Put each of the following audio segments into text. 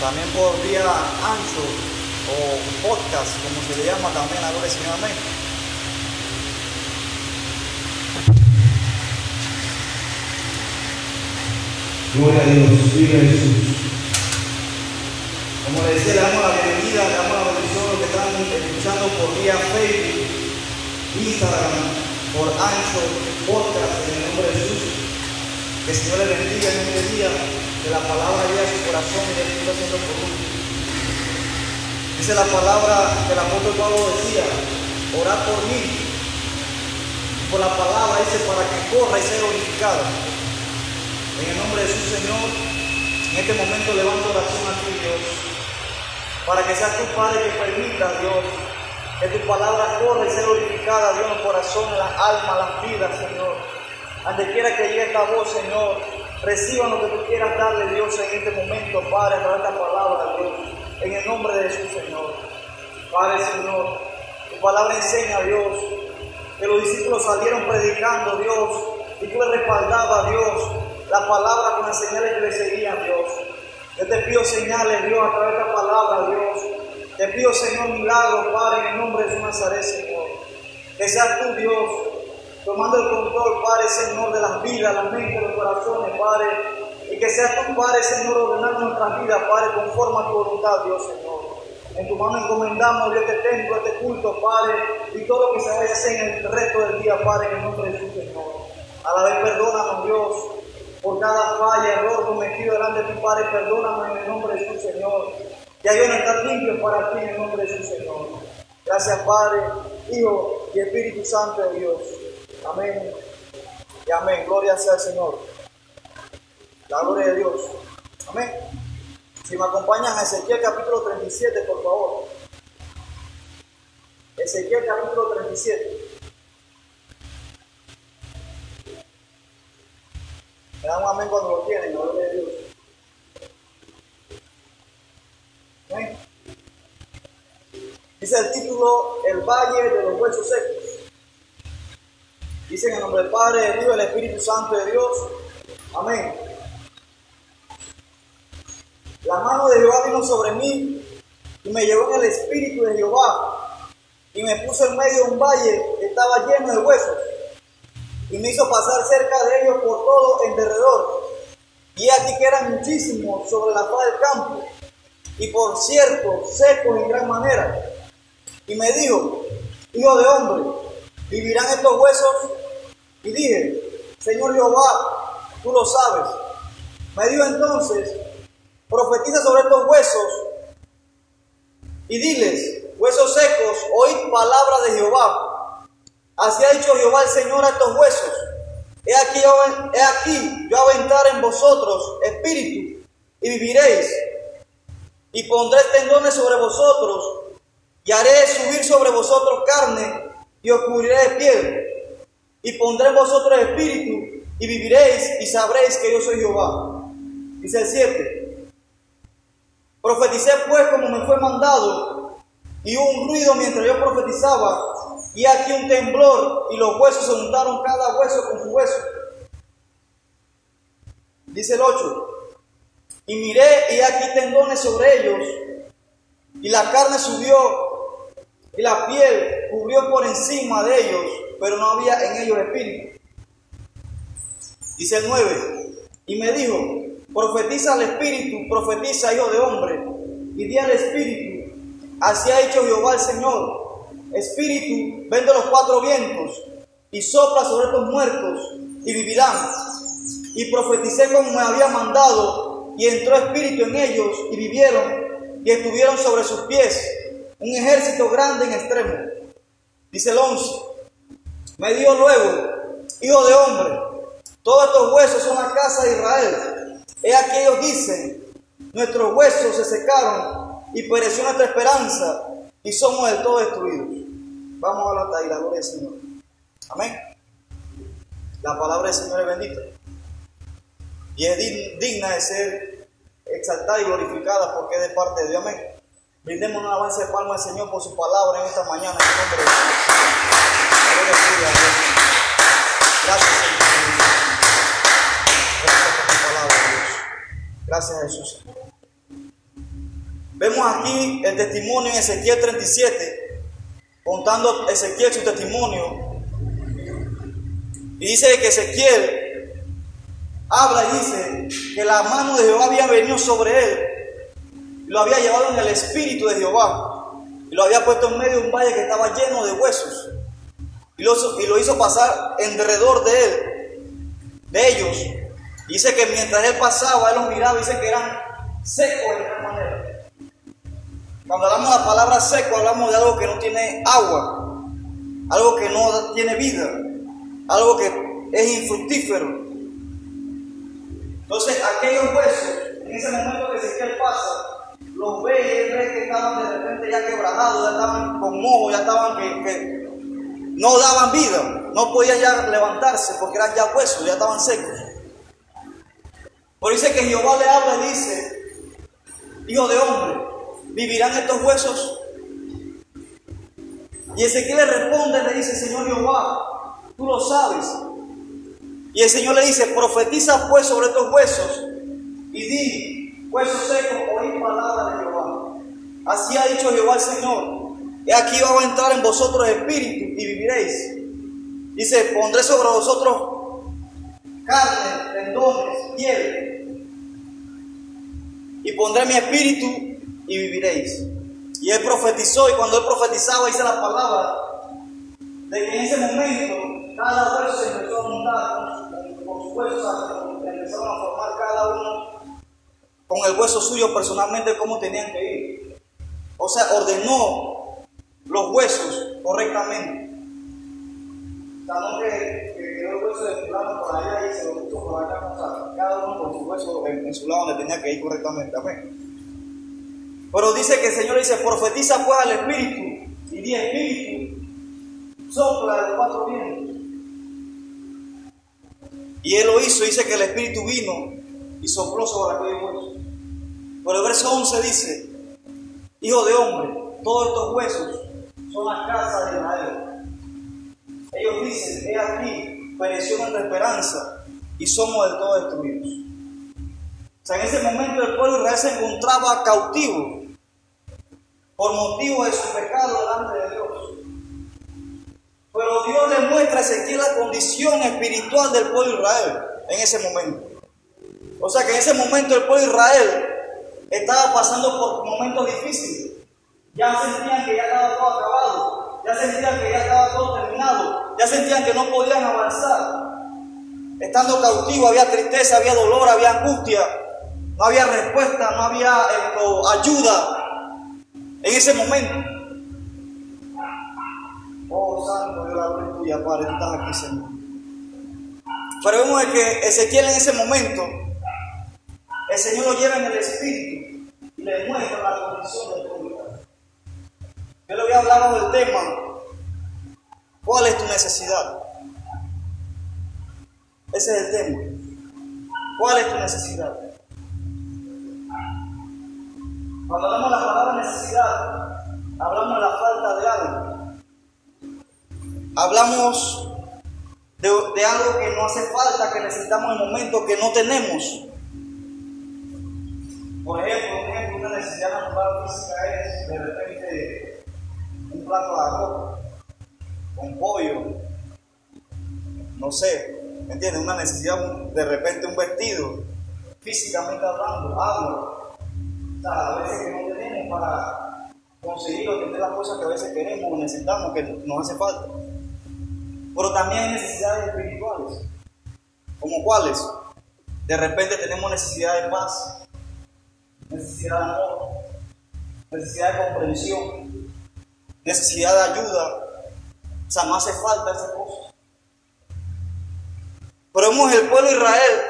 también por vía ancho o podcast, como se le llama también, a gloria Señor, amén. Gloria a Dios, viva Jesús. Como le decía, le damos la bienvenida, le damos la bendición a los que están escuchando por vía Facebook, Instagram, por ancho, podcast, en el nombre de Jesús. Que el Señor le bendiga en este día, que la palabra llegue a su corazón y le está uno. Dice la palabra que el apóstol Pablo decía, orad por mí. Y por la palabra dice, para que corra y sea glorificada. En el nombre de su Señor, en este momento levanto oración a ti, Dios, para que seas tu Padre que permita, Dios, que tu palabra corra y sea glorificada, Dios, en el corazón, en las almas, las vidas, Señor. Donde quiera que llegue esta voz, Señor, reciban lo que tú quieras darle, Dios, en este momento, Padre, para esta palabra, Dios, en el nombre de Jesús, Señor. Padre, Señor, tu palabra enseña, Dios, que los discípulos salieron predicando, Dios, y tú le respaldabas, Dios, la palabra con las señales que le seguían, Dios. Yo te pido señales, Dios, a través de esta palabra, Dios. Te pido, Señor, milagros, Padre, en el nombre de su Nazaret, Señor. Que seas tú, Dios, tomando el control, Padre, Señor, de las vidas, las mentes, los corazones, Padre. Y que seas tú, Padre, Señor, ordenando nuestras vidas, Padre, conforme a tu voluntad, Dios, Señor. En tu mano encomendamos, Dios, este templo, este culto, Padre, y todo lo que se vaya a hacer en el resto del día, Padre, en el nombre de Jesús, Señor. A la vez, perdónanos, Dios, por cada falla, error cometido delante de tu Padre, perdóname en el nombre de su Señor. Que hay no estar limpio para ti en el nombre de su Señor. Gracias, Padre, Hijo y Espíritu Santo de Dios. Amén. Y amén. Gloria sea al Señor. La gloria de Dios. Amén. Si me acompañan a Ezequiel capítulo 37, por favor. Ezequiel capítulo 37. Me dan amén cuando lo tienen, gloria de Dios. Amén. Dice el título El Valle de los Huesos Secos. Dice en el nombre del Padre, del Hijo del Espíritu Santo de Dios. Amén. La mano de Jehová vino sobre mí y me llevó en el Espíritu de Jehová y me puso en medio de un valle que estaba lleno de huesos y me hizo pasar cerca de ellos por todo en derredor. Y aquí que eran muchísimos sobre la faz del campo, y por cierto, secos en gran manera. Y me dijo, hijo de hombre, ¿vivirán estos huesos? Y dije, Señor Jehová, tú lo sabes. Me dijo entonces, profetiza sobre estos huesos y diles, huesos secos, oíd palabra de Jehová. Así ha dicho Jehová el Señor a estos huesos. He aquí, yo, he aquí, yo en vosotros espíritu y viviréis. Y pondré tendones sobre vosotros y haré subir sobre vosotros carne y os cubriré de piel. Y pondré en vosotros espíritu y viviréis y sabréis que yo soy Jehová. Dice el 7. Profeticé pues como me fue mandado y hubo un ruido mientras yo profetizaba y aquí un temblor y los huesos se juntaron cada hueso con su hueso. Dice el 8. Y miré y aquí tendones sobre ellos y la carne subió y la piel cubrió por encima de ellos, pero no había en ellos espíritu. Dice el 9. Y me dijo, profetiza al espíritu, profetiza hijo de hombre, y di al espíritu, así ha dicho Jehová el Señor, Espíritu, ven de los cuatro vientos y sopla sobre estos muertos y vivirán. Y profeticé como me había mandado y entró espíritu en ellos y vivieron y estuvieron sobre sus pies un ejército grande en extremo. Dice el 11. Me dio luego, hijo de hombre, todos estos huesos son la casa de Israel. He aquí ellos dicen, nuestros huesos se secaron y pereció nuestra esperanza y somos del todo destruidos. Vamos a la la gloria del Señor. Amén. La palabra del Señor es bendita. Y es digna de ser exaltada y glorificada porque es de parte de Dios. Amén. Brindemos un avance de palma al Señor por su palabra en esta mañana. En nombre de. Gracias, Jesús. Vemos aquí el testimonio en Ezequiel 37, contando Ezequiel su testimonio. Y dice que Ezequiel habla y dice que la mano de Jehová había venido sobre él, y lo había llevado en el espíritu de Jehová, y lo había puesto en medio de un valle que estaba lleno de huesos, y lo, hizo pasar alrededor de él, de ellos. Dice que mientras él pasaba, él los miraba dice que eran secos de tal manera. Cuando hablamos de la palabra seco, hablamos de algo que no tiene agua, algo que no tiene vida, algo que es infructífero. Entonces, aquellos huesos, en ese momento que Ezequiel pasa, los ve y él ve que estaban de repente ya quebrados, ya estaban con moho, ya estaban que, que no daban vida, no podían ya levantarse porque eran ya huesos, ya estaban secos. Por dice que Jehová le habla y dice, hijo de hombre, ¿vivirán estos huesos? Y Ezequiel le responde, le dice, Señor Jehová, tú lo sabes. Y el Señor le dice, profetiza pues sobre estos huesos y di, huesos secos, oí palabra de Jehová. Así ha dicho Jehová el Señor. He aquí va a entrar en vosotros espíritu y viviréis. Dice, pondré sobre vosotros carne, tendones, piel. Y pondré mi espíritu y viviréis. Y él profetizó, y cuando él profetizaba, dice la palabra de que en ese momento cada hueso se empezó a montar con, con su hueso, empezaron a formar cada uno con el hueso suyo personalmente cómo tenían que ir. O sea, ordenó los huesos correctamente. Que, que quedó el hueso de por allá y se lo puso por acá. Cada uno con su hueso en, en su lado donde tenía que ir correctamente. Amén. Pero dice que el Señor dice, profetiza pues al Espíritu, y di Espíritu, sopla de cuatro vientos. Y él lo hizo, dice que el Espíritu vino y sopló sobre aquellos huesos. Pero el verso 11 dice, Hijo de hombre, todos estos huesos son las casas de Israel. Ellos dicen, he aquí, pereció nuestra esperanza y somos del todo destruidos. O sea, en ese momento el pueblo de Israel se encontraba cautivo por motivo de su pecado delante de Dios. Pero Dios le muestra a Ezequiel la condición espiritual del pueblo de Israel en ese momento. O sea que en ese momento el pueblo de Israel estaba pasando por momentos difíciles. Ya sentían que ya estaba todo acabado, ya sentían que ya estaba todo terminado, ya sentían que no podían avanzar. Estando cautivo había tristeza, había dolor, había angustia, no había respuesta, no había esto, ayuda en ese momento. Oh, Santo, Dios, la tuya, Padre, tú estás aquí, Señor. Pero vemos que Ezequiel en ese momento, el Señor lo lleva en el Espíritu y le muestra la condición del. Yo le había hablado del tema, ¿cuál es tu necesidad? Ese es el tema. ¿Cuál es tu necesidad? Cuando hablamos de la palabra necesidad, hablamos de la falta de algo. Hablamos de, algo que no hace falta, que necesitamos en el momento que no tenemos. Por ejemplo, ejemplo, una necesidad natural física es de repente plato de arroz, con pollo, no sé, ¿me entiendes? Una necesidad, de repente un vestido, físicamente hablando, algo. O sea, a veces que no tenemos para conseguir o tener las cosas que a veces queremos o necesitamos, que nos hace falta. Pero también hay necesidades espirituales. ¿Como cuáles? De repente tenemos necesidad de paz, necesidad de amor, necesidad de comprensión, necesidad de ayuda. O sea, no hace falta esas cosas. Pero vemos el pueblo de Israel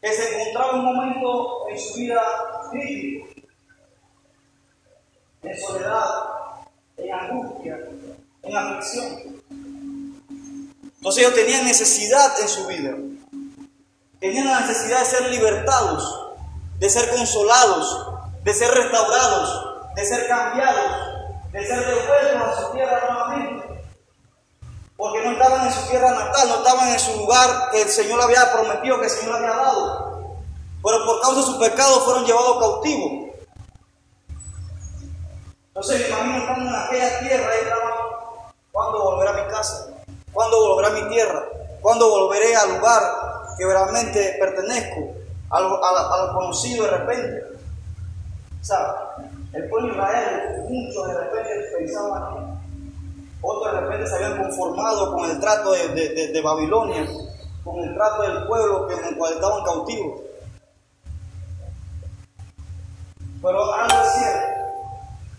que se encontraba en un momento en su vida crítico, en soledad, en angustia, en aflicción. Entonces ellos tenían necesidad en su vida. Tenían la necesidad de ser libertados, de ser consolados, de ser restaurados, de ser cambiados, de ser devueltos a su tierra nuevamente. Porque no estaban en su tierra natal, no estaban en su lugar que el Señor había prometido, que el Señor había dado. Pero por causa de su pecado fueron llevados cautivos. Entonces me imagino estando en aquella tierra y estaban, ¿cuándo volverá a mi casa? ¿Cuándo volverá a mi tierra? ¿Cuándo volveré al lugar que realmente pertenezco? A lo, a conocido de repente. ¿Sabes? El pueblo de Israel, muchos de repente pensaban, otros de repente se habían conformado con el trato de, Babilonia, con el trato del pueblo en el cual estaban cautivos. Pero algo es cierto,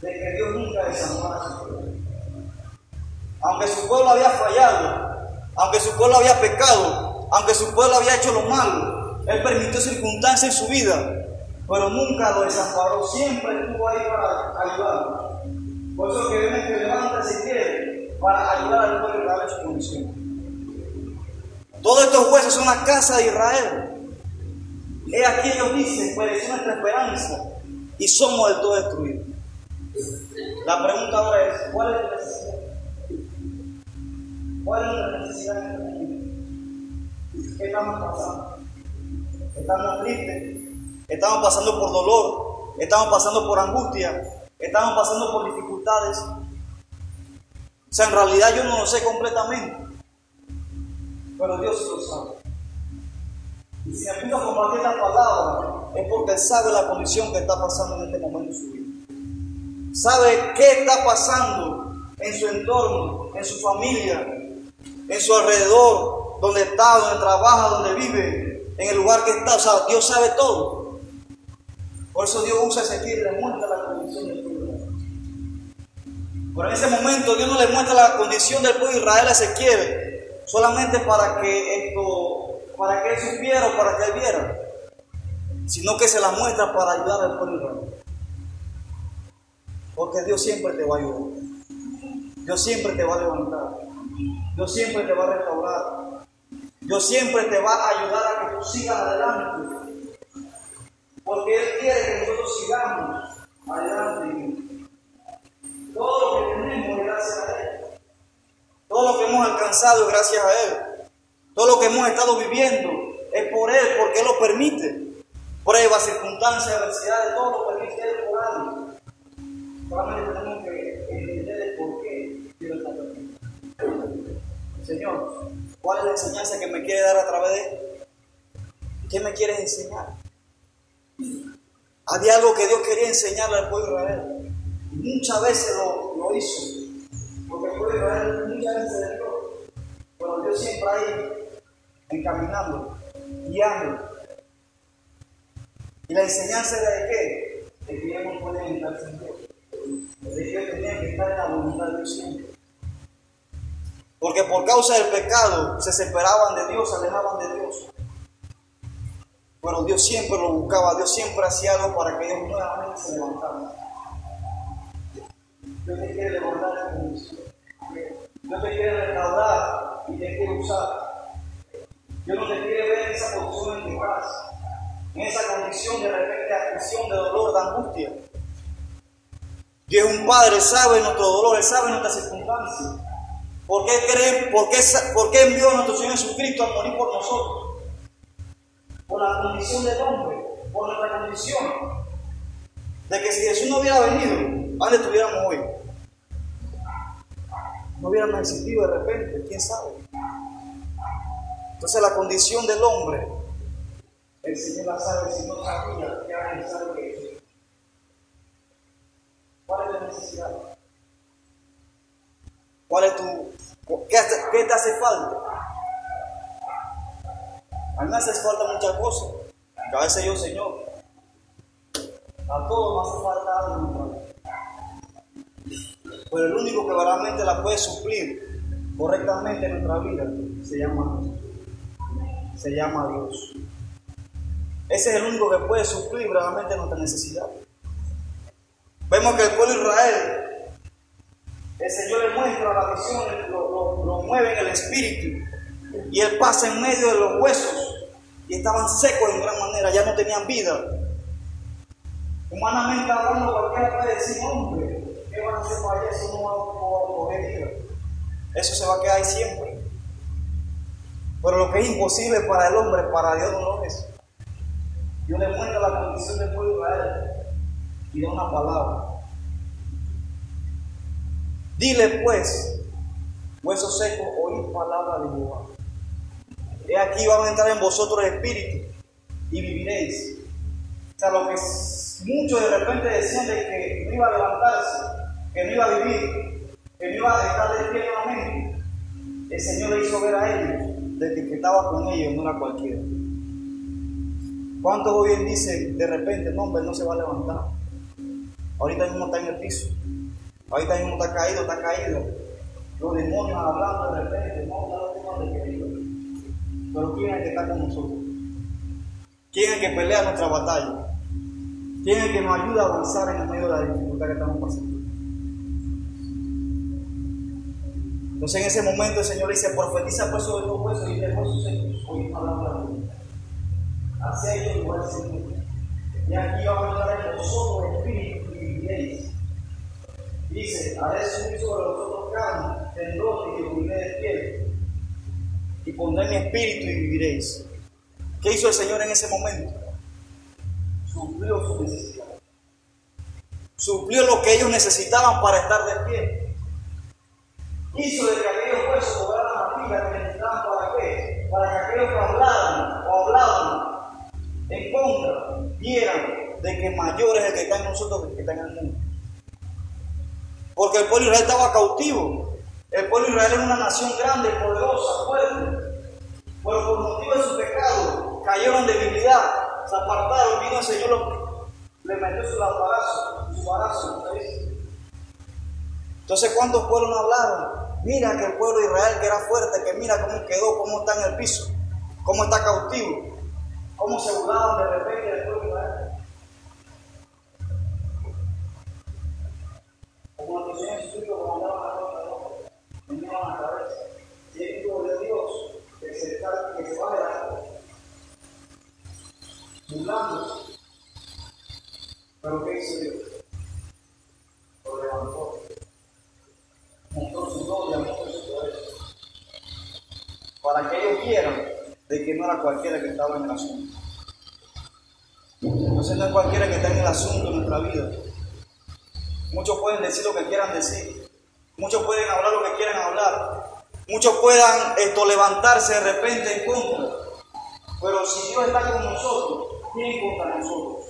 de que Dios nunca desamara a su pueblo. Aunque su pueblo había fallado, aunque su pueblo había pecado, aunque su pueblo había hecho lo malo, Él permitió circunstancias en su vida, pero nunca lo desamparó, siempre estuvo ahí para ayudarlo. Por eso que vemos que levanta si quiere para ayudar al pueblo de Israel en su condición. Todos estos huesos son la casa de Israel. He aquí ellos dicen, pereció nuestra esperanza y somos del todo destruidos. La pregunta ahora es, ¿cuál es la necesidad? ¿Cuál es la necesidad en este momento? ¿Qué estamos pasando? ¿Estamos tristes? ¿Estamos pasando por dolor? ¿Estamos pasando por angustia? ¿Estamos pasando por dificultades? O sea, en realidad yo no lo sé completamente, pero Dios lo sabe. Y si me a compartir palabra, es porque Él sabe la condición que está pasando en este momento en su vida. Sabe qué está pasando en su entorno, en su familia, en su alrededor, donde está, donde trabaja, donde vive, en el lugar que está. O sea, Dios sabe todo. Por eso Dios usa ese Ezequiel y le muestra la condición del pueblo. Pero en ese momento Dios no le muestra la condición del pueblo de Israel a Ezequiel solamente para que esto, para que él supiera o para que él viera, sino que se la muestra para ayudar al pueblo de Israel. Porque Dios siempre te va a ayudar. Dios siempre te va a levantar. Dios siempre te va a restaurar. Dios siempre te va a ayudar a que tú sigas adelante. Porque Él quiere que nosotros sigamos adelante. Todo lo que tenemos es gracias a Él. Todo lo que hemos alcanzado es gracias a Él. Todo lo que hemos estado viviendo es por Él, porque Él lo permite. Pruebas, circunstancias, adversidades, todo lo permite Él por algo. Solamente tenemos que entender el por qué Dios está permitiendo. Señor, ¿cuál es la enseñanza que me quiere dar a través de esto? ¿Qué me quieres enseñar? Había algo que Dios quería enseñarle al pueblo de Israel. Muchas veces lo, hizo. Porque el pueblo de Israel muchas veces se. Pero Dios siempre ahí encaminando, guiando. ¿Y la enseñanza era de qué? De que ellos no estar sin Dios. De que tenían que estar en la voluntad de Dios siempre. Porque por causa del pecado se separaban de Dios, se alejaban de Dios. Pero Dios siempre lo buscaba, Dios siempre hacía algo para que ellos nuevamente se levantaran. Dios te quiere levantar en condición. Dios te quiere restaurar y te quiere usar. Dios no te quiere ver en esa posición en tu en esa condición de repente de aflicción, de dolor, de angustia. Dios es un Padre, sabe nuestro dolor, sabe nuestras circunstancias. ¿Por qué, creen, por, qué, ¿Por qué envió a nuestro Señor Jesucristo a morir por nosotros? Por la condición del hombre, por nuestra condición. De que si Jesús no hubiera venido, ¿dónde estuviéramos hoy? No hubiéramos existido de repente, quién sabe. Entonces la condición del hombre, el Señor la sabe, si no sabía, que era necesario que ¿Cuál es necesidad? ¿Cuál es tu... ¿Qué, qué te hace falta? A mí me hace falta muchas cosas. Que a veces yo, Señor, a todos me hace falta algo. Pero el único que realmente la puede suplir correctamente en nuestra vida se llama se llama Dios. Ese es el único que puede suplir realmente nuestra necesidad. Vemos que el pueblo de Israel el Señor le muestra la visión, lo, mueve en el espíritu. Y Él pasa en medio de los huesos. Y estaban secos en gran manera, ya no tenían vida. Humanamente hablando, cualquiera puede decir, hombre, ¿qué van a hacer para eso? No van a poder vida. Eso se va a quedar ahí siempre. Pero lo que es imposible para el hombre, para Dios no lo es. Dios le muestra la condición del pueblo de Israel y da una palabra. Dile pues, huesos secos, oíd palabra de Jehová. He aquí va a entrar en vosotros el espíritu y viviréis. O sea, lo que muchos de repente decían de que no iba a levantarse, que no iba a vivir, que no iba a estar de pie nuevamente, el Señor le hizo ver a ellos de que estaba con ellos no era cualquiera. ¿Cuántos hoy en dicen de repente, no, hombre, no se va a levantar? Ahorita mismo está en el piso. Ahorita mismo está caído, está caído. Los demonios hablando de repente, no, no, no, querido. Pero ¿quién es el que está con nosotros? ¿Quién es el que pelea nuestra batalla? ¿Quién es el que nos ayuda a avanzar en el medio de la dificultad que estamos pasando? Entonces en ese momento el Señor dice, profetiza pues sobre los huesos y de huesos secos, hoy palabra de Hacia ellos igual Señor. Y aquí vamos a estar en vosotros espíritu y viviréis. Dice, haré subir sobre vosotros carne, temblor y cubriré de piel. Y pondré mi espíritu y viviréis. ¿Qué hizo el Señor en ese momento? Suplió su necesidad. Suplió lo que ellos necesitaban para estar de pie. Hizo de que aquellos huesos cobraran la vida que necesitaban para qué? Para que aquellos que hablaban o hablaban en contra vieran de que mayor es el que está en nosotros que el que está en el mundo. Porque el pueblo Israel estaba cautivo. El pueblo de Israel es una nación grande, poderosa, fuerte. Pero por motivo de su pecado cayeron en debilidad, se apartaron, vino el Señor, le metió su embarazo, su embarazo. Entonces, ¿cuántos pueblos no hablaron? Mira que el pueblo de Israel que era fuerte, que mira cómo quedó, cómo está en el piso, cómo está cautivo, cómo se burlaban de repente del pueblo de Israel. Como los Señor Jesucristo comandaban la ropa de ojos, venían a la cabeza. Si es hijo de Dios, que se, que se va de la cosa, Pero ¿qué hizo Dios? Lo levantó mostró su gloria, mostró su poder. Para que ellos vieran de que no era cualquiera que estaba en el asunto. Entonces no es cualquiera que está en el asunto de nuestra vida. Muchos pueden decir lo que quieran decir. Muchos pueden hablar lo que quieran hablar. Muchos puedan esto, levantarse de repente en contra. Pero si Dios está con nosotros, ¿quién contra nosotros?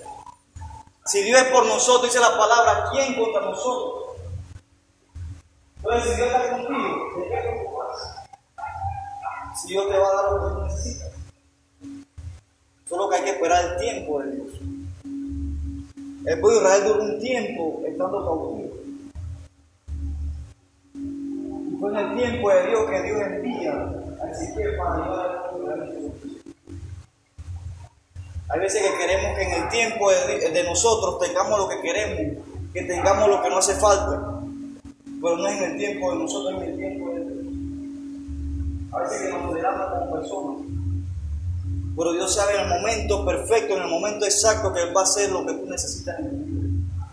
Si Dios es por nosotros, dice la palabra, ¿quién contra nosotros? Entonces, si Dios está contigo, ¿de qué preocuparse? Si Dios te va a dar lo que necesitas. Solo que hay que esperar el tiempo de Dios. El pueblo de Israel duró un tiempo estando cautivo. Y fue en el tiempo de Dios que Dios envía a Ezequiel para llevar al pueblo de. Hay veces que queremos que en el tiempo de, nosotros tengamos lo que queremos, que tengamos lo que no hace falta pero no es en el tiempo de nosotros, es en el tiempo de Dios. A veces que nos moderamos como personas. Pero Dios sabe en el momento perfecto, en el momento exacto que Él va a hacer lo que tú necesitas en el vida.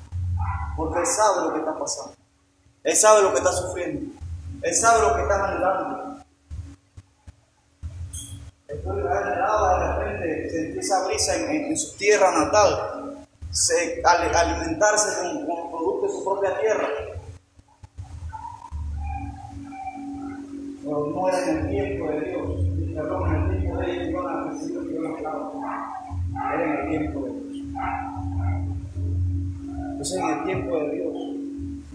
Porque Él sabe lo que está pasando. Él sabe lo que está sufriendo. Él sabe lo que está anhelando. Esa brisa en, su tierra natal, se, alimentarse con, con productos de su propia tierra. pero no era en el tiempo de Dios, perdón, en el tiempo de ellos a era en el tiempo de Dios. Entonces, en el tiempo de Dios,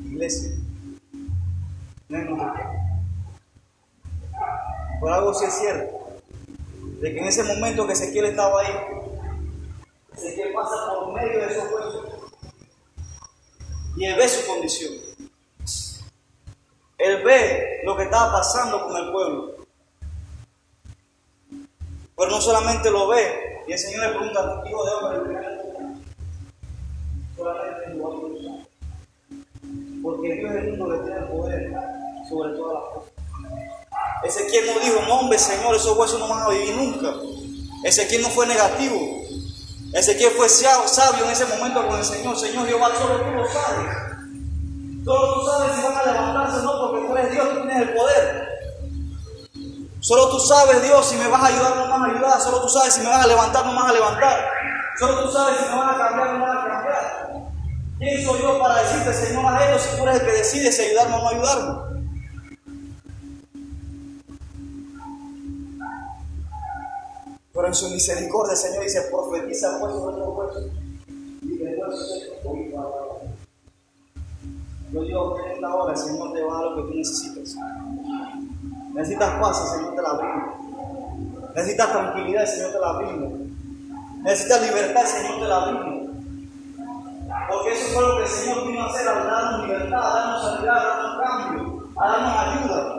iglesia, no es nuestro tiempo. Por algo sí es cierto, de que en ese momento que Ezequiel estaba ahí, Ezequiel pasa por medio de esos huesos y él ve su condición. Él ve lo que estaba pasando con el pueblo. Pero no solamente lo ve, y el Señor le pregunta, hijo de hombre, solamente Porque Dios es el único que tiene el poder sobre todas las cosas. Ezequiel no dijo, no hombre, Señor, esos huesos no van a vivir nunca. Ezequiel no fue negativo. Ezequiel fue sabio en ese momento con el Señor. Señor Jehová, solo tú lo sabes. Solo tú sabes si van a levantarse o no, porque tú eres Dios, tú tienes el poder. Solo tú sabes, Dios, si me vas a ayudar o no vas a ayudar. Solo tú sabes si me vas a levantar o no vas a levantar. Solo tú sabes si me van a cambiar o no van a cambiar. ¿Quién soy yo para decirte, Señor, haz esto si tú eres el que decide si ayudarme o no ayudarme? Pero en su misericordia, el Señor dice, profetiza pues sobre los huesos. Y después Yo digo que en esta hora el Señor te va a dar lo que tú necesitas. Necesitas paz, el Señor te la brinda. Necesitas tranquilidad, el Señor te la brinda. Necesitas libertad, el Señor te la brinda. Porque eso fue lo que el Señor vino a hacer, a darnos libertad, a darnos sanidad, a darnos cambio, a darnos ayuda.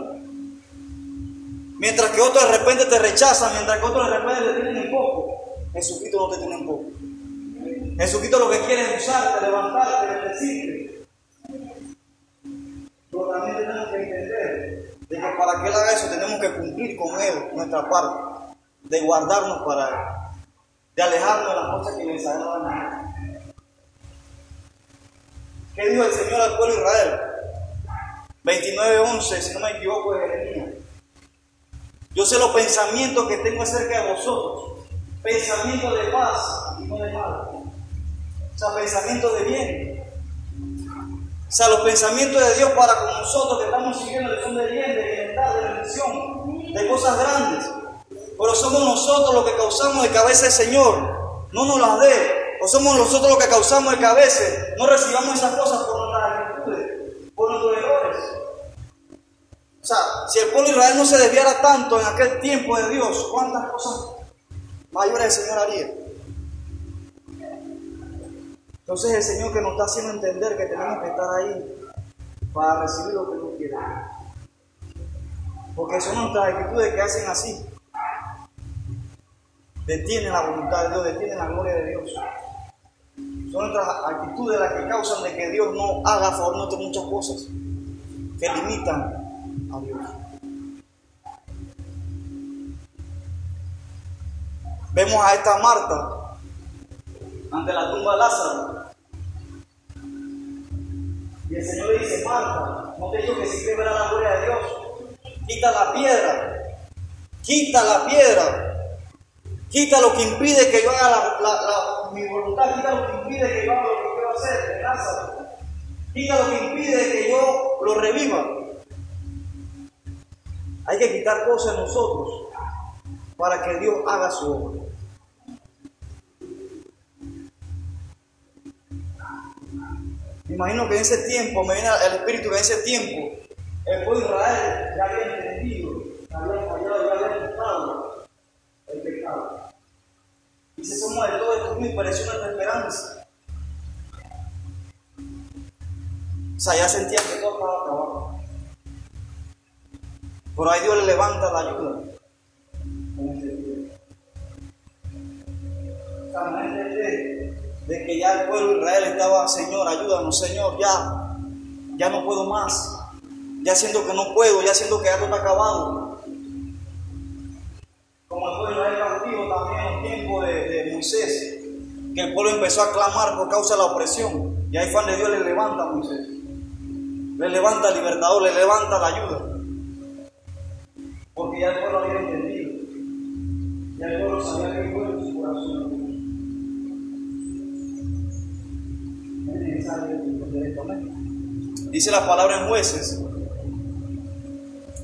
Mientras que otros de repente te rechazan, mientras que otros de repente te tienen en poco, Jesucristo no te tiene en poco. Jesucristo lo que quiere es usarte, levantarte, bendecirte. Pero también tenemos que entender de que para que Él haga eso tenemos que cumplir con Él nuestra parte, de guardarnos para Él, de alejarnos de las cosas que les agradan ¿Qué dijo el Señor al pueblo de Israel? 29.11, si no me equivoco, de Jeremías. Yo sé los pensamientos que tengo acerca de vosotros. Pensamientos de paz y no de mal. O sea, pensamientos de bien. O sea, los pensamientos de Dios para con nosotros que estamos siguiendo son de bien, de bienestar, de bendición, de cosas grandes. Pero somos nosotros los que causamos de cabeza el Señor. No nos las dé. O somos nosotros los que causamos de cabeza. No recibamos esas cosas por nuestras actitudes, por nuestros errores. O sea, si el pueblo de Israel no se desviara tanto en aquel tiempo de Dios, ¿cuántas cosas mayores el Señor haría? Entonces el Señor que nos está haciendo entender que tenemos que estar ahí para recibir lo que nos quiere. Porque son nuestras actitudes que hacen así. Detienen la voluntad de Dios, detienen la gloria de Dios. Son nuestras actitudes las que causan de que Dios no haga a favor muchas cosas, que limitan Vemos a esta Marta ante la tumba de Lázaro. Y el Señor le dice, Marta, no te digo que si verá la gloria de Dios, quita la piedra, quita la piedra, quita lo que impide que yo haga la, mi voluntad, quita lo que impide que yo haga lo que quiero hacer Lázaro, quita lo que impide que yo lo reviva. Hay que quitar cosas en nosotros para que Dios haga su obra. Imagino que en ese tiempo, me viene el Espíritu que en ese tiempo, el pueblo de Israel ya había entendido, había fallado, ya había quitado el pecado. Y se somos de todo esto y pareció nuestra esperanza. O sea, ya sentía que todo estaba acabado. Por ahí Dios le levanta la ayuda. de que ya el pueblo de Israel estaba, Señor, ayúdanos, Señor, ya, ya no puedo más. Ya siento que no puedo, ya siento que ya todo está acabado. Como el pueblo de Israel cautivo también en el tiempo de, Moisés, que el pueblo empezó a clamar por causa de la opresión. Y ahí fue de Dios le levanta a Moisés. Le levanta al libertador, le levanta la ayuda porque ya el pueblo había entendido, ya el pueblo sabía que fue en su corazón. Dice la palabra en jueces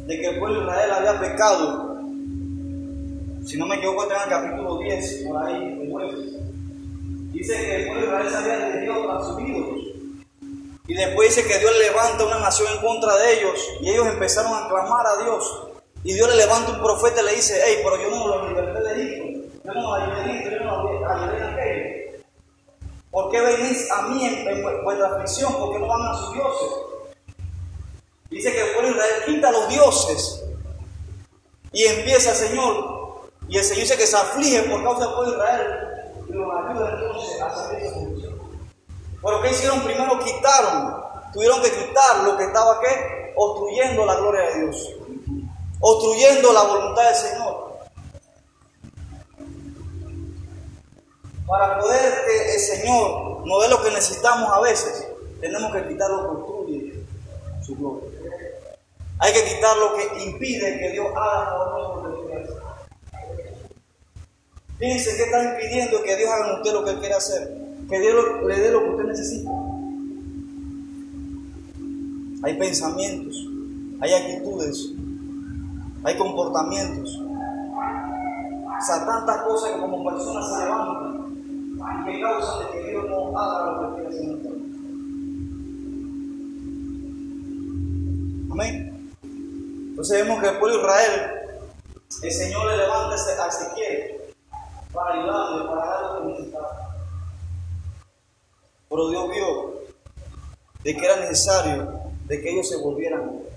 de que el pueblo de Israel había pecado. Si no me equivoco, está en el capítulo 10, por ahí, en jueces. Dice que el pueblo de Israel se había dedicado a sus ídolos. Y después dice que Dios levanta una nación en contra de ellos y ellos empezaron a clamar a Dios. Y Dios le levanta un profeta y le dice, hey, pero yo no lo liberté de Egipto, yo no ayudé Egipto, yo no ayudé aquello. ¿Por qué venís a mí en, vuestra aflicción? ¿Por qué no van a sus dioses? Dice que de Israel quita a los dioses y empieza el Señor. Y el Señor dice que se aflige por causa del pueblo de Israel y los ayuda entonces a salir de. Pero ¿qué hicieron? Primero quitaron, tuvieron que quitar lo que estaba ¿qué? obstruyendo la gloria de Dios obstruyendo la voluntad del Señor. Para poder que el Señor nos dé lo que necesitamos a veces, tenemos que quitar lo que obstruye su gloria. Hay que quitar lo que impide que Dios haga por nosotros lo que. Fíjense que está impidiendo que Dios haga en usted lo que Él quiere hacer. Que Dios le dé lo que usted necesita. hay pensamientos, hay actitudes, hay comportamientos. O sea, tantas cosas que como personas se levantan y que causan de que Dios no haga lo que quiere hacer Amén. Entonces vemos que el pueblo de Israel, el Señor le levanta a Ezequiel para ayudarle, para dar lo que necesitaba. Pero Dios vio de que era necesario de que ellos se volvieran.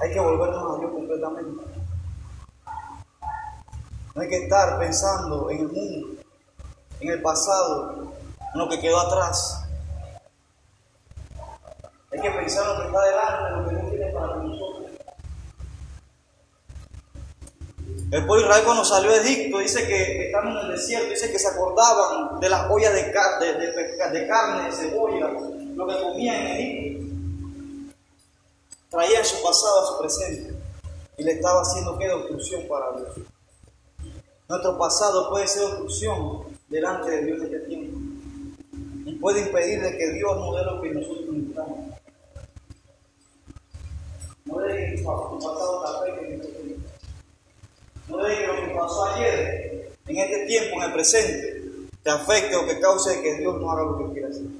Hay que volvernos a Dios completamente. No hay que estar pensando en el mundo, en el pasado, en lo que quedó atrás. Hay que pensar en lo que está delante, lo que Dios tiene para nosotros. El pueblo Israel cuando salió de Egipto dice que estaban en el desierto, dice que se acordaban de las ollas de, de, de, carne, de cebolla, lo que comían en Egipto. Traían su pasado a su presente y le estaba haciendo que obstrucción para Dios. Nuestro pasado puede ser obstrucción delante de Dios en este tiempo y puede impedir de que Dios dé lo que nosotros necesitamos. No de que tu pasado te afecte en este tiempo. No de lo que pasó ayer, en este tiempo, en el presente, te afecte o que cause que Dios no haga lo que quiera hacer.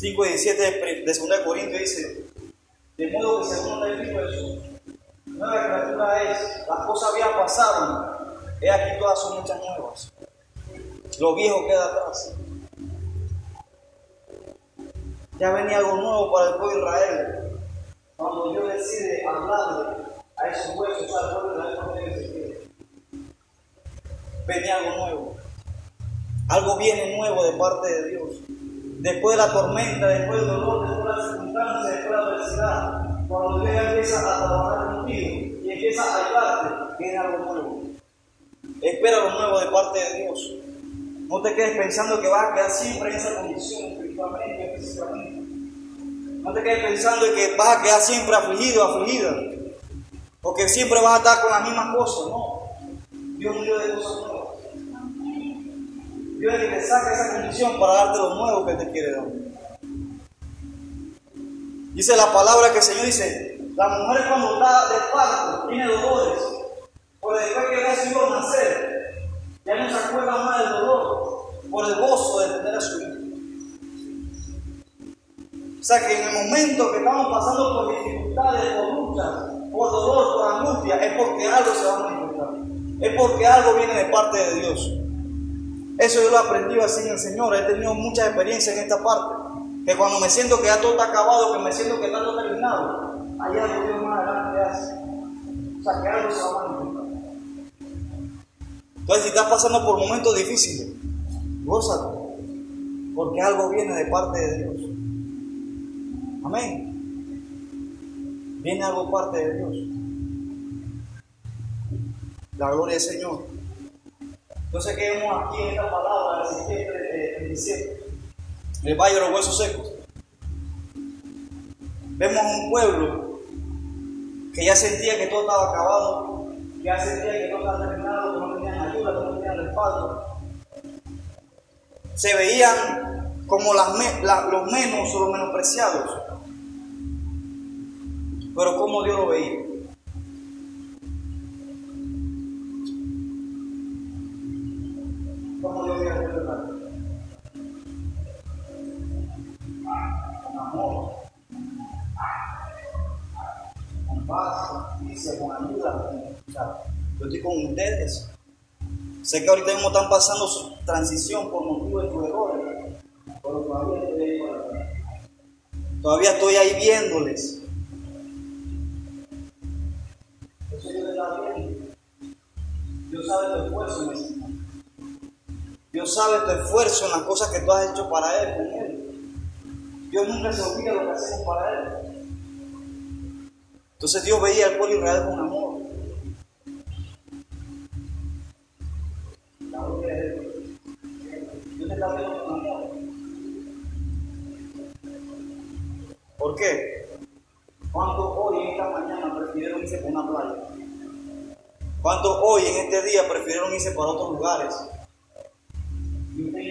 5 y 17 de 2 Corintios dice, de modo que según el Cristo Jesús, nueva criatura es, las cosas habían pasado, he aquí todas son muchas nuevas. Lo viejo queda atrás. Ya venía algo nuevo para el pueblo de Israel. Cuando Dios decide hablarle a esos huesos, al pueblo de Israel. Venía algo nuevo. Algo viene nuevo de parte de Dios. Después de la tormenta, después del dolor, después de la circunstancia, después de la adversidad, cuando Dios empieza a trabajar contigo y empieza a ayudarte, viene algo nuevo. Espera lo nuevo de parte de Dios. No te quedes pensando que vas a quedar siempre en esa condición espiritualmente, físicamente. No te quedes pensando que vas a quedar siempre afligido, afligida. Porque siempre vas a estar con las mismas cosas. No. Dios es de cosas nuevas. Dios es que te saca esa condición para darte lo nuevo que te quiere dar. Dice la palabra que el Señor dice, la mujer cuando está de parto tiene dolores, por después que decidió nacer, ya no se acuerda más del dolor, por el gozo de tener a su hijo. O sea que en el momento que estamos pasando por dificultades, por luchas, por dolor, por angustia, es porque algo se va a manifestar. Es porque algo viene de parte de Dios. Eso yo lo he aprendido así en el Señor. He tenido mucha experiencia en esta parte. Que cuando me siento que ya todo está acabado, que me siento que está todo terminado, hay algo Dios más adelante hace. O sea, que algo se va a manifestar. Entonces, si estás pasando por momentos difíciles, gózate. Porque algo viene de parte de Dios. Amén. Viene algo parte de Dios. La gloria del Señor. Entonces, ¿qué vemos aquí en esta palabra del diciembre? El valle de los huesos secos. Vemos un pueblo que ya sentía que todo estaba acabado, que ya sentía que todo estaba terminado, que no tenían ayuda, que no tenían respaldo. Se veían como las los menos o los menospreciados. Pero ¿cómo Dios lo veía? ¿Cómo Dios veía el Con amor, con paz, con justicia, con ayuda. yo estoy con ustedes. Sé que ahorita mismo están pasando su transición por motivo de sus errores, pero todavía estoy Todavía estoy ahí viéndoles. Dios sabe tu esfuerzo en Dios sabe tu esfuerzo en las cosas que tú has hecho para Él, con Él. Dios nunca se olvida lo que hacemos para Él. Entonces Dios veía al pueblo Israel con amor. Dios te está viendo con amor. ¿Por qué? ¿Cuántos hoy en esta mañana prefirieron irse por una playa? ¿Cuántos hoy en este día prefirieron irse para otros lugares?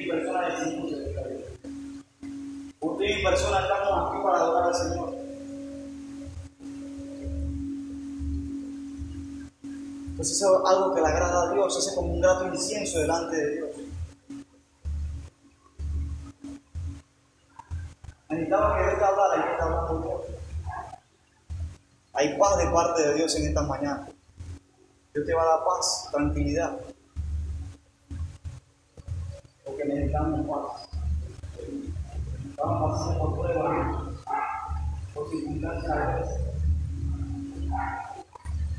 Y usted y personas de Usted y mi persona estamos aquí para adorar al Señor. Entonces eso es algo que le agrada a Dios, es como un grato incienso delante de Dios. Necesitaba que Dios te hablara y que te hablando Dios. Hay paz de parte de Dios en esta mañana. Dios te va a dar paz, tranquilidad. Porque necesitamos paz. Estamos pasando por pruebas, por circunstancias adversas.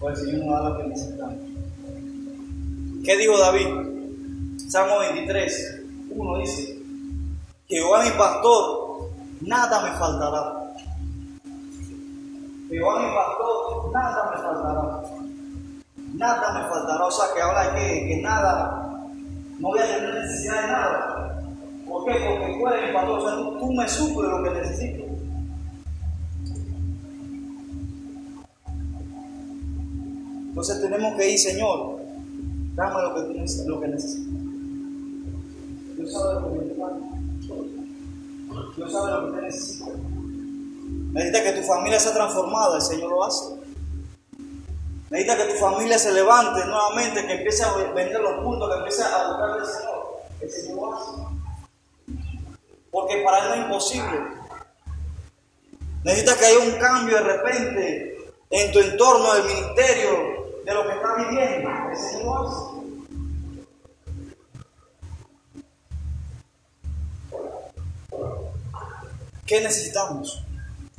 Pues el Señor nos da lo que necesitamos. ¿Qué dijo David? Salmo 23, 1 dice, Jehová mi pastor, nada me faltará. Jehová mi pastor, nada me faltará. Nada me faltará. O sea que ahora que, que nada, no voy a tener necesidad de nada. ¿Por qué? Porque mi pastor. O sea, tú, tú me suples lo que necesito. Entonces tenemos que ir, Señor, dame lo que, tú lo necesito. Dios sabe lo que necesitamos. Dios sabe lo que usted necesita. Necesita que tu familia sea transformada, el Señor lo hace. Necesita que tu familia se levante nuevamente, que empiece a venir a los puntos, que empiece a buscar al Señor. El Señor hace. Porque para Él no es imposible. Necesita que haya un cambio de repente en tu entorno del ministerio, de lo que estás viviendo. El Señor hace. ¿Qué necesitamos?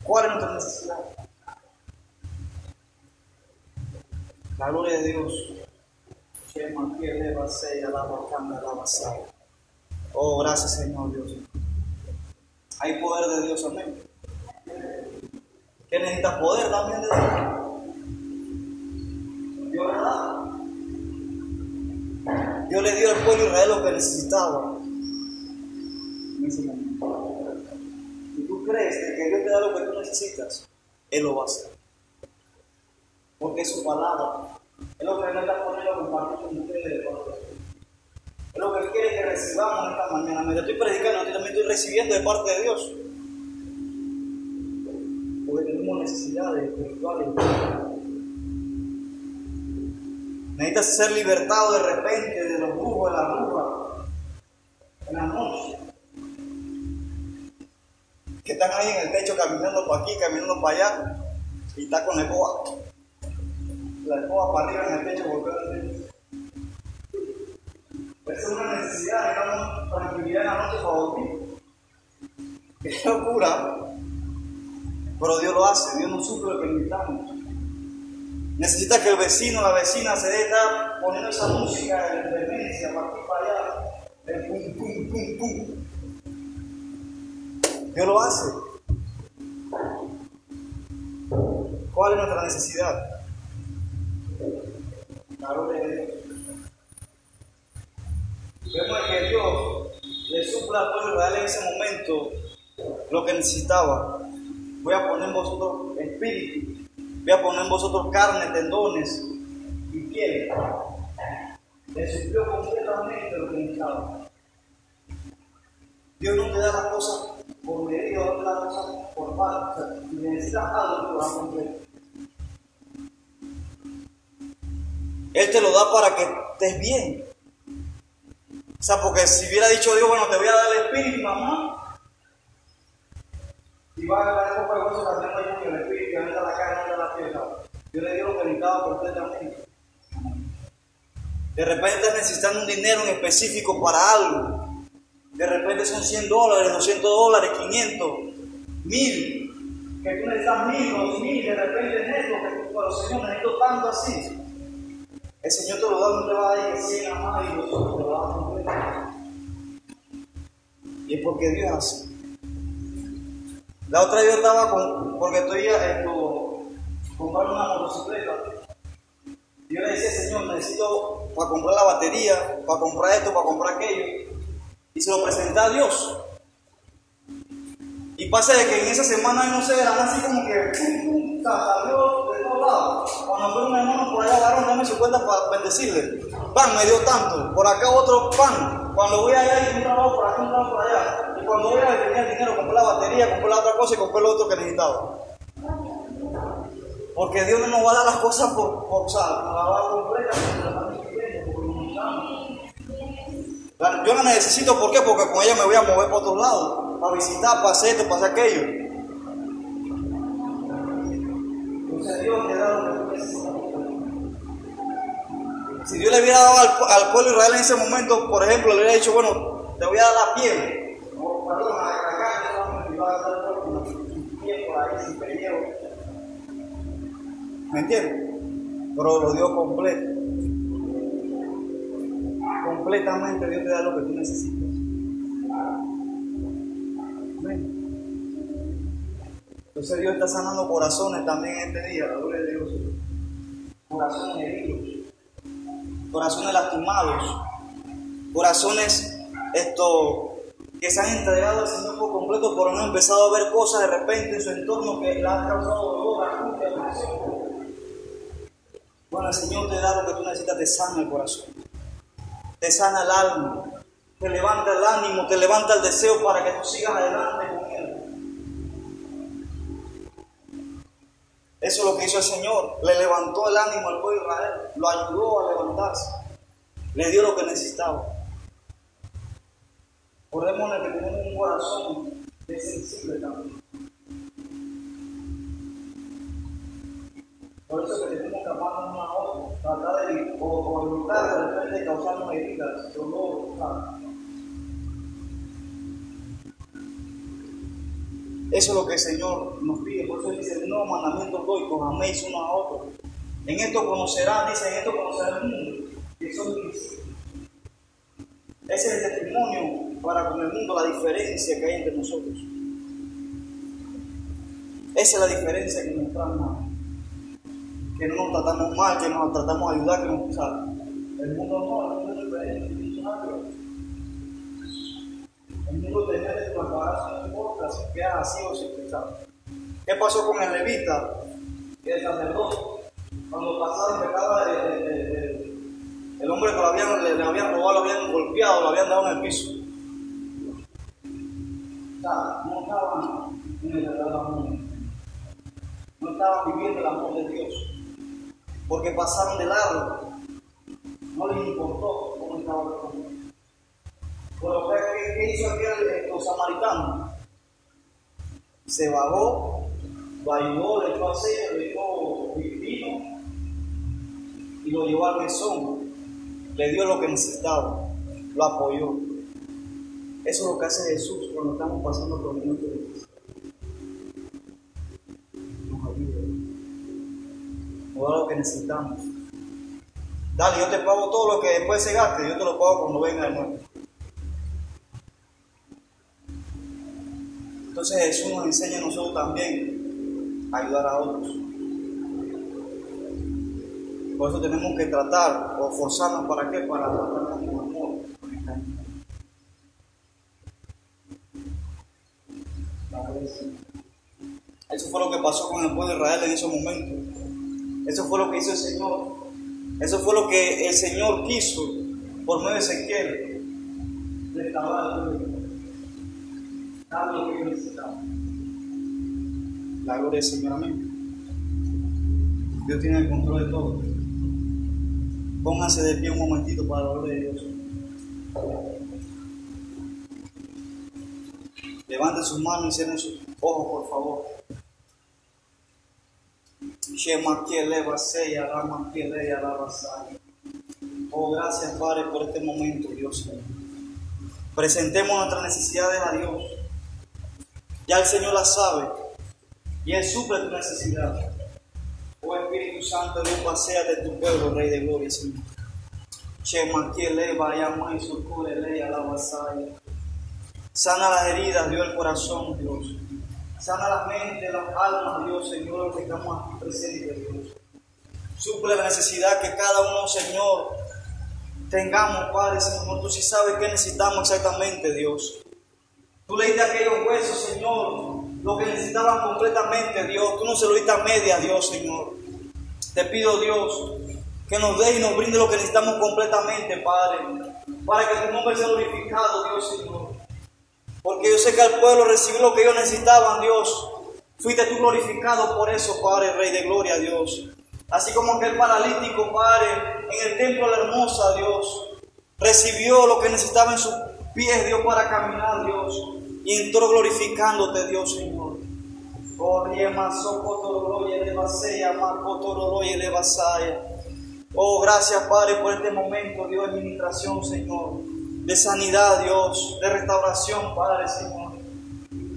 ¿Cuál es nuestra necesidad? La gloria de Dios. Oh, gracias Señor Dios. Hay poder de Dios, amén. ¿Qué necesitas poder también de Dios? Dios le da. Dios le dio al pueblo de Israel lo que necesitaba. Si tú crees que Dios te da lo que tú necesitas, Él lo va a hacer. Porque su palabra. Es lo que Él está poniendo a compartir con ustedes. Es lo que Él quiere que recibamos esta mañana. Mientras estoy predicando, yo también estoy recibiendo de parte de Dios. Porque tenemos necesidades espirituales. Necesitas ser libertado de repente de los brujos, de la bruja, en la noche. Que están ahí en el techo caminando para aquí, caminando para allá, y está con la escoba. La escoba para arriba en el techo, golpeando. Esa es una necesidad, necesitamos tranquilidad en la noche para dormir. Qué locura. Pero Dios lo hace, Dios nos suple lo que necesitamos. Necesita que el vecino, la vecina se dé estar poniendo esa música de demencia para aquí para allá, el pum, pum, pum, pum. Dios lo hace. ¿Cuál es nuestra necesidad? De. Vemos que Dios le supla al pueblo Israel en ese momento lo que necesitaba. Voy a poner en vosotros espíritu, voy a poner en vosotros carne, tendones y piel. Le suplió completamente lo que necesitaba. Dios no te da las cosas por medida, no te da las cosas por parte. O sea, algo, te lo. Él te lo da para que estés bien. O sea, porque si hubiera dicho Dios, bueno, te voy a dar el espíritu, mamá, y va a dar de cosas que tengo yo, el espíritu, que meta la carne, meta la piel. Yo le dio lo que completamente. De repente estás necesitando un dinero en específico para algo. De repente son 100 dólares, 200 dólares, 500, 1000. Que tú necesitas 1000, 2000, de repente en esto, que tú, pero Señor, necesito tanto así. El Señor te lo da, no te va a dar que 100 a más y nosotros te lo damos completo. Y es porque Dios hace. La otra yo estaba con, porque estoy esto, comprando una motocicleta. Y yo le decía, Señor, necesito para comprar la batería, para comprar esto, para comprar aquello. Y se lo presenté a Dios. Y pasa de que en esa semana, no sé, eran así como que, pum, pum, lados. Cuando fue un hermano por allá, varón, dame su cuenta para bendecirle. pan me dio tanto, por acá otro pan. Cuando voy allá hay un trabajo por acá, un trabajo por allá. Y cuando voy a tenía dinero, compré la batería, compré la otra cosa y compré lo otro que necesitaba. Porque Dios no nos va a dar las cosas por, por o las va a yo la necesito, ¿por qué? Porque con ella me voy a mover por otro lado, para visitar, para hacer esto, para hacer aquello. Si Dios le hubiera dado al, pueblo de Israel en ese momento, por ejemplo, le hubiera dicho, bueno, te voy a dar la piel. ¿Me entiendes? Pero lo dio completo completamente Dios te da lo que tú necesitas. Entonces Dios está sanando corazones también este día, la gloria de Dios. Corazones heridos, corazones lastimados, corazones esto, que se han entregado al Señor por completo, pero no han empezado a ver cosas de repente en su entorno que le han causado dolor, Bueno, el Señor te da lo que tú necesitas, te sana el corazón te sana el alma, te levanta el ánimo, te levanta el deseo para que tú sigas adelante Eso es lo que hizo el Señor, le levantó el ánimo al pueblo de Israel, lo ayudó a levantarse, le dio lo que necesitaba. Podemos que tenemos un corazón sensible también. Por eso que tenemos que amarnos uno a otro, tratar de, o, o evitar de repente de causarnos heridas, dolor, Eso es lo que el Señor nos pide. Por eso dice, no mandamientos doy, con améis uno a otro. En esto conocerán, dice, en esto conocerán el mundo, que son discípulos. Ese es el testimonio para con el mundo, la diferencia que hay entre nosotros. Esa es la diferencia que nos trae que no nos tratamos mal, que nos tratamos de ayudar, que nos, sea, el mundo no, el mundo es diferente, el mundo tu embarazo, no si quedas así o. ¿Qué pasó con el levita y el sacerdote? Cuando pasaron pecado de, el hombre que lo habían, le, habían robado, lo habían golpeado, lo habían dado en el piso. O sea, no estaban en el amor. No estaban viviendo el amor de Dios porque pasaron de lado. No les importó cómo estaba el mundo. Pero ¿qué, ¿qué, hizo aquel eh, samaritano? Se bajó, bailó, le echó aceite, le echó vino y lo llevó al mesón. Le dio lo que necesitaba, lo apoyó. Eso es lo que hace Jesús cuando estamos pasando por momentos de todo lo que necesitamos. Dale, yo te pago todo lo que después se gaste, yo te lo pago cuando venga de nuevo. Entonces Jesús nos enseña a nosotros también a ayudar a otros. Por eso tenemos que tratar o forzarnos para qué? Para tratar amor. Eso fue lo que pasó con el pueblo de Israel en ese momento. Eso fue lo que hizo el Señor. Eso fue lo que el Señor quiso por medio de Ezequiel. Dar lo. La gloria del Señor, amén. Dios tiene el control de todo. Pónganse de pie un momentito para la gloria de Dios. Levanten sus manos y cierren sus ojos, por favor. Oh, gracias, Padre, por este momento, Dios. Presentemos nuestras necesidades a Dios. Ya el Señor las sabe y Él suple tu necesidad. Oh Espíritu Santo, Dios, pasea de tu pueblo, Rey de Gloria, Señor. Chema, que y socorre, ley a la. Sana las heridas, dio el corazón, Dios. Sana la mente, las almas, Dios, Señor, que estamos aquí presentes, Dios. Suple la necesidad que cada uno, Señor, tengamos, Padre, Señor. Tú sí sabes qué necesitamos exactamente, Dios. Tú le diste aquellos huesos, Señor, lo que necesitaban completamente, Dios. Tú no se lo diste a media, Dios, Señor. Te pido, Dios, que nos dé y nos brinde lo que necesitamos completamente, Padre, para que tu nombre sea glorificado, Dios Señor. Porque yo sé que al pueblo recibió lo que ellos necesitaban, Dios. Fuiste tú glorificado por eso, Padre, Rey de Gloria, Dios. Así como aquel paralítico, Padre, en el templo de la hermosa, Dios, recibió lo que necesitaba en sus pies, Dios, para caminar, Dios. Y entró glorificándote, Dios, Señor. Oh, Oh, gracias, Padre, por este momento, Dios, de administración, Señor. De sanidad, Dios. De restauración, Padre, Señor.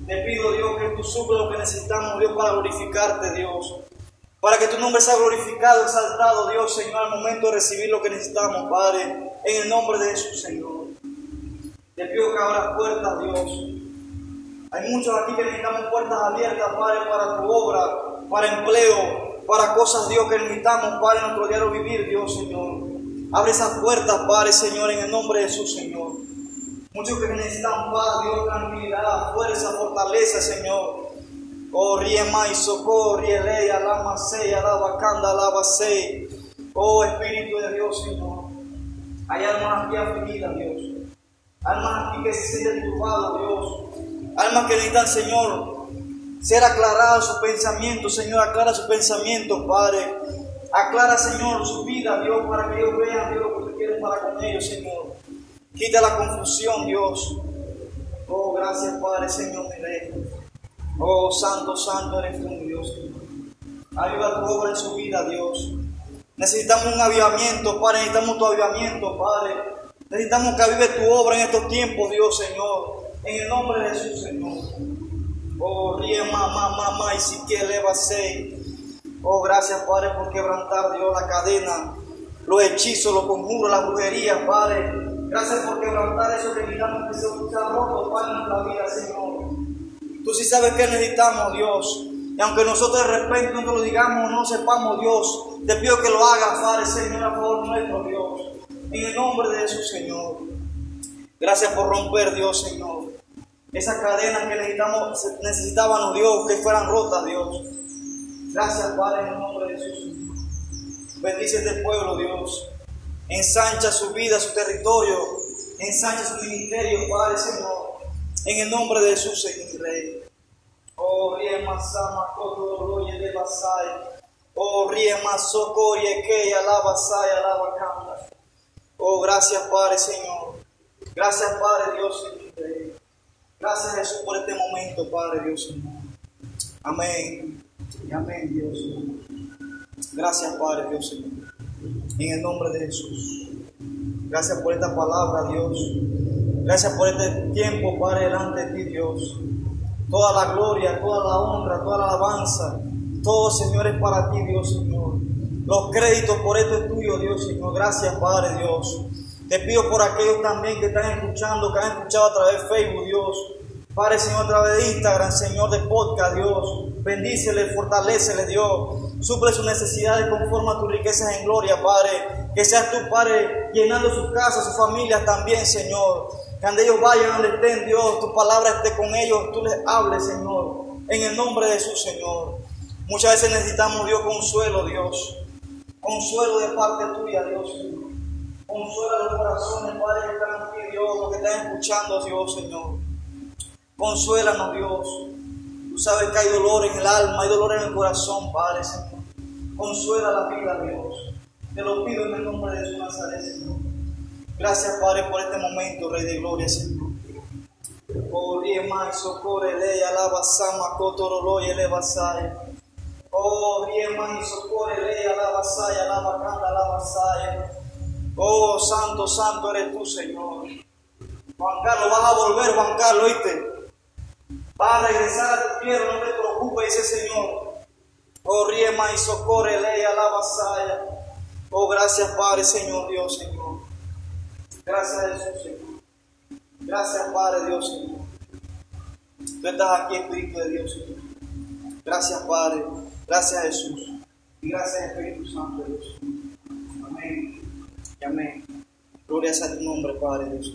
Te pido, Dios, que tú suples lo que necesitamos, Dios, para glorificarte, Dios. Para que tu nombre sea glorificado, exaltado, Dios, Señor, al momento de recibir lo que necesitamos, Padre. En el nombre de Jesús, Señor. Te pido que abras puertas, Dios. Hay muchos aquí que necesitamos puertas abiertas, Padre, para tu obra, para empleo, para cosas, Dios, que necesitamos, Padre, nuestro diario vivir, Dios, Señor. Abre esas puertas, Padre, Señor, en el nombre de Jesús, Señor. Muchos que necesitan paz, Dios, tranquilidad, fuerza, fortaleza, Señor. Oh, y socorro, ley, alama se, alaba canda, alaba. Oh, Espíritu de Dios, Señor. Hay almas aquí afligidas, Dios. Almas aquí que se sienten turbadas, Dios. Almas que necesitan, Señor, ser aclarado su pensamiento, Señor, aclara su pensamiento, Padre. Aclara, Señor, su vida, Dios, para que ellos vean, Dios, lo que tú quieres para con ellos, Señor. Quita la confusión, Dios. Oh, gracias, Padre, Señor, mi Rey. Oh, Santo, Santo eres tú, Dios. Aviva tu obra en su vida, Dios. Necesitamos un avivamiento, Padre. Necesitamos tu avivamiento, Padre. Necesitamos que avive tu obra en estos tiempos, Dios, Señor. En el nombre de Jesús, Señor. Oh, ríe, mamá, mamá, y si quiere va a ser. Oh, gracias, Padre, por quebrantar, Dios, la cadena, los hechizos, los conjuros, las brujerías, Padre. Gracias por quebrantar eso que necesitamos que se ha roto, Padre, en nuestra vida, Señor. Tú sí sabes que necesitamos, Dios. Y aunque nosotros de repente no lo digamos, no sepamos, Dios, te pido que lo hagas, Padre, Señor, a favor nuestro, Dios. En el nombre de Jesús, Señor. Gracias por romper, Dios, Señor esas cadenas que necesitamos, necesitábamos, Dios, que fueran rotas, Dios. Gracias, Padre, en el nombre de Jesús. Bendice este pueblo, Dios. Ensancha su vida, su territorio. Ensancha su ministerio, Padre, Señor. En el nombre de Jesús, Señor Rey. Oh, riema sama todo de basai. Oh, riema socoye que alaba sai, alaba canta. Oh, gracias, Padre, Señor. Gracias, Padre, Dios, Señor Rey. Gracias Jesús por este momento, Padre Dios. Amén. Y amén, Dios. Gracias, Padre Dios Señor. En el nombre de Jesús. Gracias por esta palabra, Dios. Gracias por este tiempo, Padre, delante de ti, Dios. Toda la gloria, toda la honra, toda la alabanza, todo, Señor, es para ti, Dios, Señor. Los créditos por esto es tuyo, Dios, Señor. Gracias, Padre, Dios. Te pido por aquellos también que están escuchando, que han escuchado a través de Facebook, Dios. Padre, Señor, a través de Instagram, Señor, de podcast, Dios. Bendícele, fortalecele, Dios. Suple sus necesidades conforme a tus riquezas en gloria, Padre. Que seas tú, Padre, llenando sus casas, sus familias también, Señor. Que donde ellos vayan, donde estén, Dios, tu palabra esté con ellos, tú les hables, Señor. En el nombre de Jesús, Señor. Muchas veces necesitamos, Dios, consuelo, Dios. Consuelo de parte tuya, Dios. Consuela los corazones, Padre, que están aquí, Dios, que están escuchando, Dios, Señor. Consuélanos, Dios. Tú sabes que hay dolor en el alma, hay dolor en el corazón, Padre, Señor. Consuela la vida, Dios. Te lo pido en el nombre de Jesús Nazaret, Señor. Gracias, Padre, por este momento, Rey de Gloria, Señor. Oh, Riema y socorre, ley, alaba, sama, cotorolo y eleva, Oh, Riema y socorre, ley, alaba, saya, alaba, canta, alaba, saya. Oh, santo, santo eres tú, Señor. Juan Carlos, vas a volver, Juan Carlos, ¿oíste? Vas a regresar a tu tierra, no te preocupes, dice Señor. Oh, riema y socorre, ley, alaba, saya. Oh, gracias, Padre, Señor, Dios, Señor. Gracias, Jesús, Señor. Gracias, Padre, Dios, Señor. Tú estás aquí, Espíritu de Dios, Señor. Gracias, Padre. Gracias, Jesús. Y gracias, Espíritu Santo, Dios. Amén. Amén. Gloria a tu nombre, Padre Dios.